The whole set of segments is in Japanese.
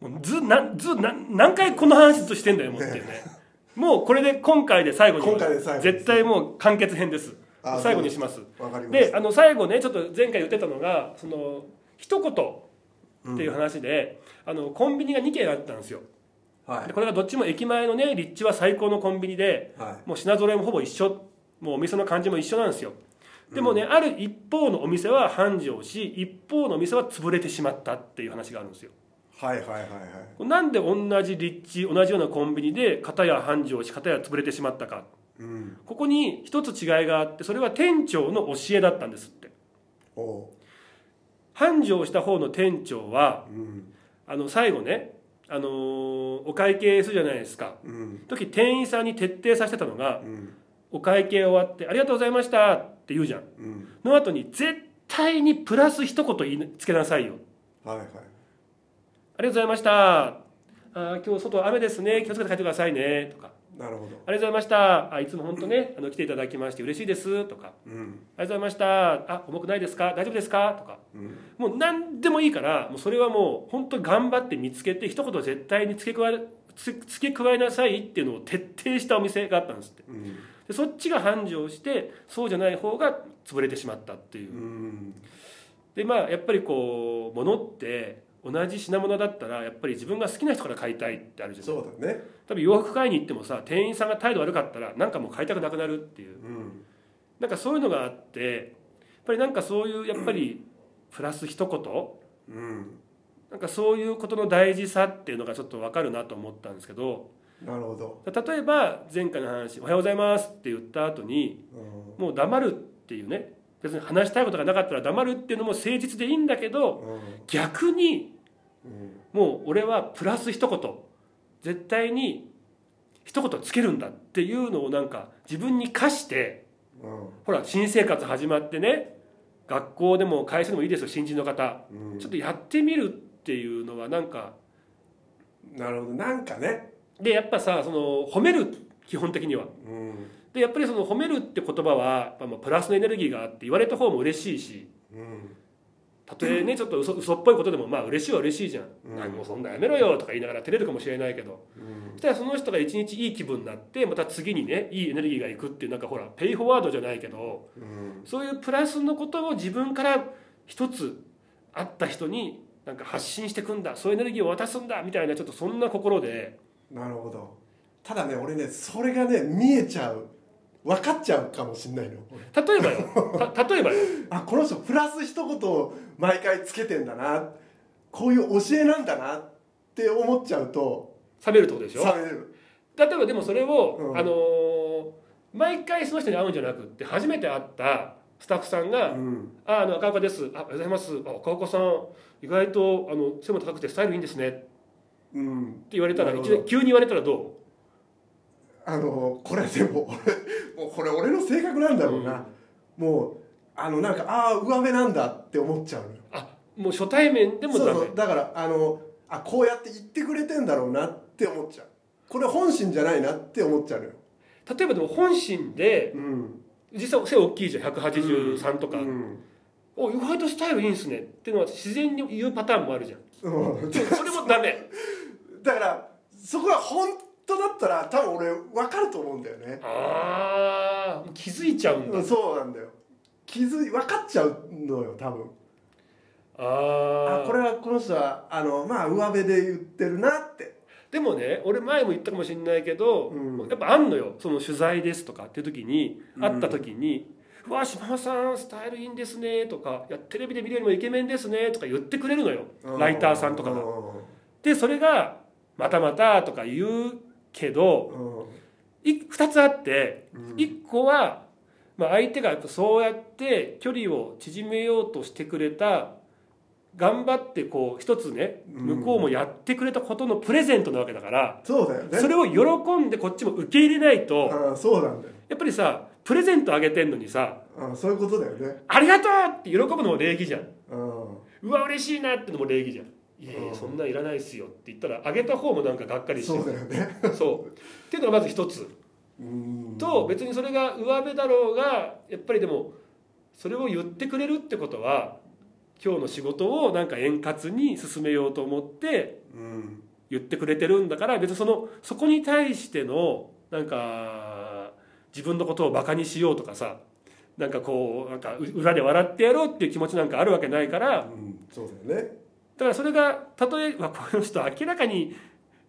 もうずなずな何回この話としてんだよもうっていうねもうこれで今回で最後に今回で最後絶対もう完結編です。あ最後にします。わかりました。であの最後ねちょっと前回言ってたのがその一言っていう話で、あのコンビニが2軒あったんですよ。はでこれがどっちも駅前のね立地は最高のコンビニでい。はもう品揃えもほぼ一緒。もうお店の感じも一緒なんですよ。でもね、ある一方のお店は繁盛し一方のお店は潰れてしまったっていう話があるんですよ。いはいはいはいはい。なんで同じ立地同じようなコンビニで片や繁盛し片や潰れてしまったか。うん。ここに一つ違いがあってそれは店長の教えだったんですって。繁盛した方の店長はうん。あの最後ね、あのーお会計するじゃないですか。うん。時店員さんに徹底させてたのがうん。お会計終わって「ありがとうございました」って言うじゃん。うん。の後に絶対にプラス一言言いつけなさいよ。はいはいありがとうございました。あー今日外雨ですね。気をつけて帰ってくださいね。とか。なるほど。ありがとうございました。あいつも本当ねあの来ていただきまして嬉しいです。とか。うん。ありがとうございました。あ重くないですか？大丈夫ですか？とか。うん。もう何でもいいからもうそれはもう本当に頑張って見つけて一言絶対に付け加えつ付け加えなさいっていうのを徹底したお店があったんですって。うん。でそっちが繁盛してそうじゃない方が潰れてしまったっていう。うん。でまあやっぱりこう物って同じ品物だったらやっぱり自分が好きな人から買いたいってあるじゃんそうだね。多分洋服買いに行ってもさ店員さんが態度悪かったらなんかもう買いたくなくなるっていう。うん。なんかそういうのがあってやっぱりなんかそういうやっぱりプラス一言。うん。なんかそういうことの大事さっていうのがちょっと分かるなと思ったんですけど。なるほど。例えば前回の話「おはようございます」って言った後にうん。もう黙るっていうね別に話したいことがなかったら黙るっていうのも誠実でいいんだけど逆にうん。もう俺はプラス一言。絶対に一言つけるんだっていうのをなんか自分に課してうん。ほら新生活始まってね学校でも会社でもいいですよ新人の方。うん。ちょっとやってみるっていうのはなんかなるほど。なんかね。でやっぱさその褒める基本的には。うんでやっぱりその褒めるって言葉はプラスのエネルギーがあって言われた方も嬉しいしうん。たとえね ちょっと嘘嘘っぽいことでもまあ嬉しいは嬉しいじゃん「うん。何もうそんなやめろよ」とか言いながら照れるかもしれないけど。うん。そしたらその人が一日いい気分になってまた次にねいいエネルギーがいくっていうなんかほらペイフォワードじゃないけどうん。そういうプラスのことを自分から一つ会った人になんか発信してくんだそういうエネルギーを渡すんだみたいなちょっとそんな心で。なるほど。ただね俺ねそれがね見えちゃう分かっちゃうかもしんないの。俺例えばよ。た例えばよ。あこの人プラス一言を毎回つけてんだな。こういう教えなんだな。って思っちゃうと。冷めるってことでしょ？冷める。例えばでもそれを、うん。あのー毎回その人に会うんじゃなくって初めて会ったスタッフさんが「うん。ああの赤岡です。あおはようございます。あ赤岡さん意外とあの背も高くてスタイルいいんですね」ってうん言われたら急に言われたらどあのこれでも俺 もうこれ俺の性格なんだろうな、もうあのなんかああ上辺なんだって思っちゃうのあもう初対面でもそうダメ。そうだからあのあこうやって言ってくれてんだろうなって思っちゃう。これ本心じゃないなって思っちゃうのよ。例えばでも本心でうん。実際背大きいじゃん。183とか、うん。お意外とスタイルいいんすねっていうのは自然に言うパターンもあるじゃん。うん。それもダメ。だからそこは本当だったら多分俺分かると思うんだよね。ああ気づいちゃうんだ、うんそうなんだよ。気づい分かっちゃうのよ多分。あああこれはこの人はあのまあ上辺で言ってるなって。でもね俺前も言ったかもしれないけど、うん。やっぱあんのよ。その取材ですとかっていう時にうん。会った時に「うわ島間さんスタイルいいんですね」とかいや「テレビで見るよりもイケメンですね」とか言ってくれるのよ。ライターさんとかが。でそれが「またまた」とか言うけどうんい2つあってうん。1個は、まあ、相手がやっぱそうやって距離を縮めようとしてくれた頑張ってこう一つねうん。向こうもやってくれたことのプレゼントなわけだから。そうだよね。それを喜んでこっちも受け入れないとうんそうなんだよ。やっぱりさプレゼントあげてんのにさうんそういうことだよね「ありがとう!」って喜ぶのも礼儀じゃん。うんうわ嬉しいなってのも礼儀じゃんいやいうんやそんなんいらないっすよって言ったらあげた方もなんかがっかりしてそうだよねそう。っていうのがまず一つ。うん。と別にそれが上辺だろうがやっぱりでもそれを言ってくれるってことは今日の仕事をなんか円滑に進めようと思ってうん。言ってくれてるんだから別にそのそこに対してのなんか自分のことをバカにしようとかさなんかこうなんかう裏で笑ってやろうっていう気持ちなんかあるわけないからうん。そうだよねだからそれがたとえまあ この人明らかに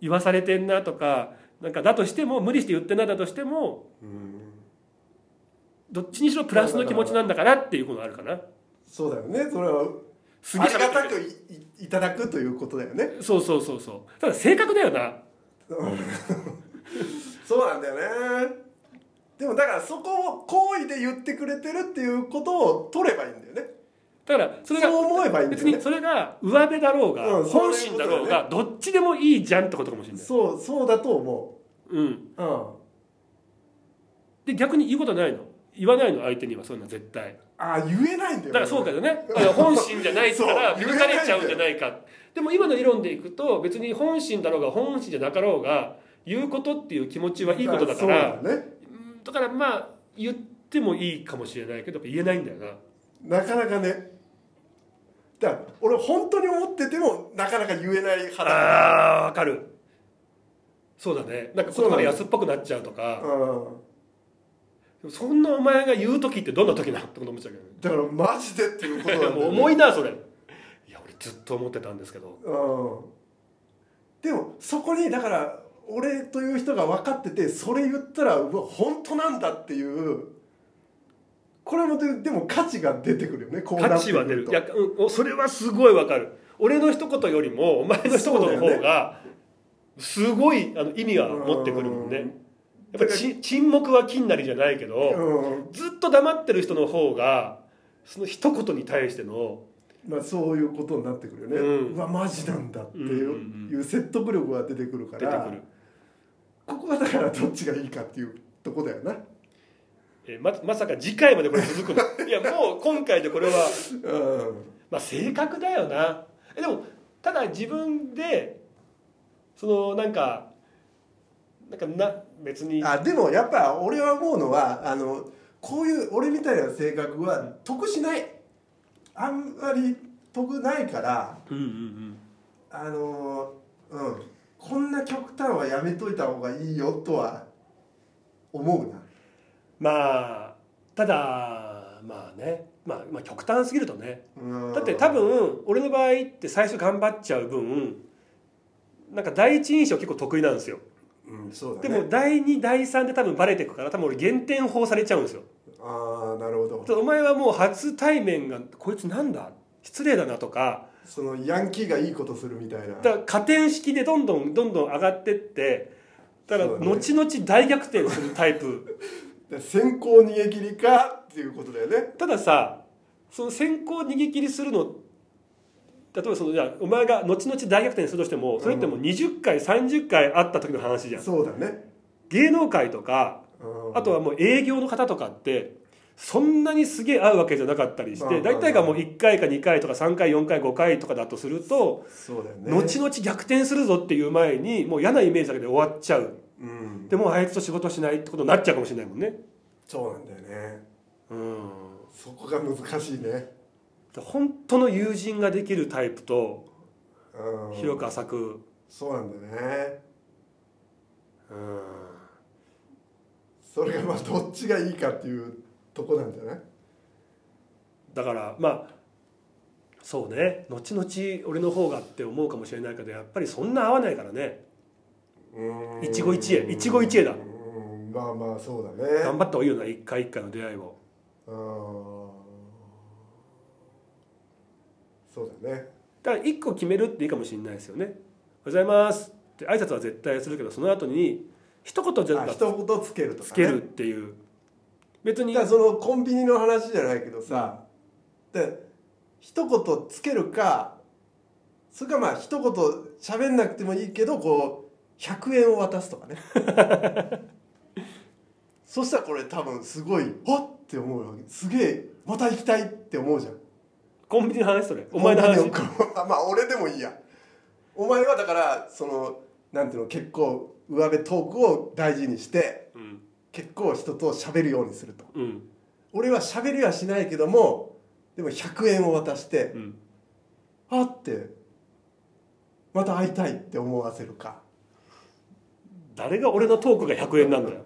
言わされてんなとかなんかだとしても無理して言ってんなだとしてもうん。どっちにしろプラスの気持ちなんだからっていうことがあるかな。そうだよね。それはすげえありがたくいただくということだよね。そうそうそうそう。ただ性格だよな。そうなんだよね。でもだからそこを好意で言ってくれてるっていうことを取ればいいんだよねだからそれが思えばいい別にそれが上辺だろうが、うん本心だろうがどっちでもいいじゃんってことかもしれない。そうそうだと思う。ん、ううん。で逆に言うことないの？言わないの？相手にはそういうの絶対。あ言えないんだよだからそうかよね。本心じゃないからそう抜かれちゃうんじゃないか。でも今の理論でいくと別に本心だろうが本心じゃなかろうが言うことっていう気持ちはいいことだから。だからまあ言ってもいいかもしれないけど言えないんだよな。なかなかねだから俺本当に思っててもなかなか言えない派だあーわかる。そうだね。なんか言葉が安っぽくなっちゃうとか。うん。そんなお前が言う時ってどんな時なってこと思っちゃうけどね。だからマジでっていうことなんだよ、ね、もう重いなそれ。いや俺ずっと思ってたんですけど。うん。でもそこにだから俺という人が分かっててそれ言ったらうわ本当なんだっていうこれもででも価値が出てくるよねこうな価値は出る。いや、うん、それはすごいわかる。俺の一言よりもお前の一言の方がすごいあの意味が持ってくるもんね。やっぱりち沈黙は金なりじゃないけどうん。ずっと黙ってる人の方がその一言に対してのまあそういうことになってくるよね、ううんわマジなんだっていう,、うんうんうん。説得力が出てくるから出てくる。ここがだからどっちがいいかっていうとこだよなえままさか次回までこれ続くの？いやもう今回でこれはうん。まあ性格だよな。えでもただ自分でそのなんかなんかな別に。あでもやっぱ俺は思うのはあのこういう俺みたいな性格は得しない。あんまり得ないからうんうんうん。あのうん。こんな極端はやめといた方がいいよとは思うなまあただまあね、まあ、まあ極端すぎるとね。うん。だって多分俺の場合って最初頑張っちゃう分なんか第一印象結構得意なんですよ。うんそうだでねも第2第3で多分バレてくから多分俺減点法されちゃうんですよ。ああなるほど。お前はもう初対面がこいつなんだ？失礼だなとか。そのヤンキーがいいことするみたいな。だから加点式でどんどんどんどん上がってってだから後々大逆転するタイプ で先行逃げ切りかっていうことだよね。たださその先行逃げ切りするの例えばそのじゃあお前が後々大逆転するとしてもそれってもう20回30回会った時の話じゃん。そうだね。芸能界とかうん。あとはもう営業の方とかってそんなにすげえ会うわけじゃなかったりして大体がもう1回か2回とか3回4回5回とかだとするとそうだよね。後々逆転するぞっていう前にもう嫌なイメージだけで終わっちゃううん。でもうあいつと仕事しないってことになっちゃうかもしれないもんね。そうなんだよね。うん。そこが難しいね。本当の友人ができるタイプとうん。広く浅く。そうなんだよね。うん。それがまあどっちがいいかっていうとこなんじゃない？だからまあそうね。後々俺の方がって思うかもしれないけどやっぱりそんな合わないからね。うん一期一会一期一会だ。うん。まあまあそうだね。頑張った方がいいよな一回一回の出会いを。うんそうだね。だから一個決めるっていいかもしれないですよね「おはようございます」って挨拶は絶対するけどその後に一言じゃ一言つけるとか、ね、つけるっていう。別にそのコンビニの話じゃないけどさ、で一言つけるかそれかまあ一言喋んなくてもいいけどこう100円を渡すとかね。そしたらこれ多分すごい「はっ!」って思うわけ。すげえまた行きたいって思うじゃん。コンビニの話それ。お前の話。まあ俺でもいいや。お前はだからそのなんていうの結構上辺トークを大事にしてうん。結構人と喋るようにすると。うん。俺は喋りはしないけどもでも100円を渡してうん。あってまた会いたいって思わせるか誰が俺のトークが100円なんだよ。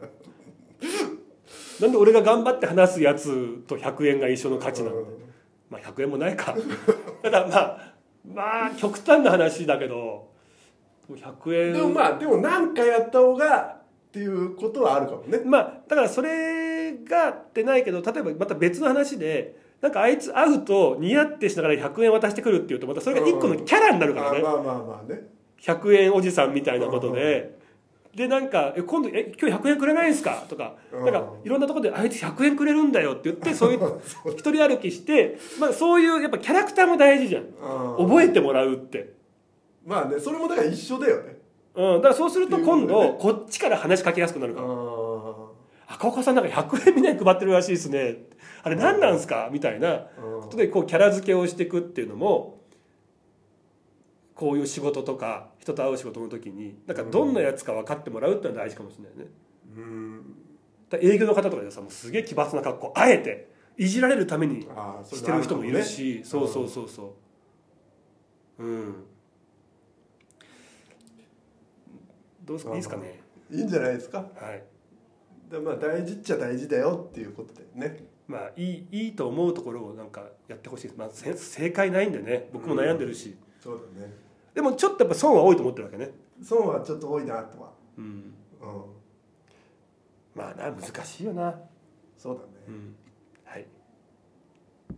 なんで俺が頑張って話すやつと100円が一緒の価値なのまあ100円もないか。ただまあまあ極端な話だけど100円。でもまあでも何かやった方がっていうことはあるかもね。まあだからそれがってないけど例えばまた別の話でなんかあいつ会うとニヤってしながら100円渡してくるっていうとまたそれが一個のキャラになるからね。あまあまあまあね。100円おじさんみたいなことででなんか「え今度え今日100円くれないんですか?」とか。うん。なんかいろんなところで「あいつ100円くれるんだよ」って言ってそういう 一人歩きして、まあ、そういうやっぱキャラクターも大事じゃん。覚えてもらうって。まあねそれもだから一緒だよね。うん、だからそうすると今度こっちから話しかけやすくなるから。あ「赤岡さんなんか100円みんなに配ってるらしいですね」あれ何なんすか？みたいなことでこうキャラ付けをしていくっていうのもこういう仕事とか人と会う仕事の時になんかどんなやつか分かってもらうってのは大事かもしれないね。うん。だ営業の方とかでさもうすげえ奇抜な格好あえていじられるためにしてる人もいるし、あるかそうそうそうそう。うん。どうですか？いいですかね？いいんじゃないですか？はい。でまあ大事っちゃ大事だよっていうことでね。まあいいいいと思うところをなんかやってほしいです、まあ、せ正解ないんでね。僕も悩んでるし、そうだねでもちょっとやっぱ損は多いと思ってるわけね。損はちょっと多いなとは。うん。うん。まあな難しいよな、そうだね。うん、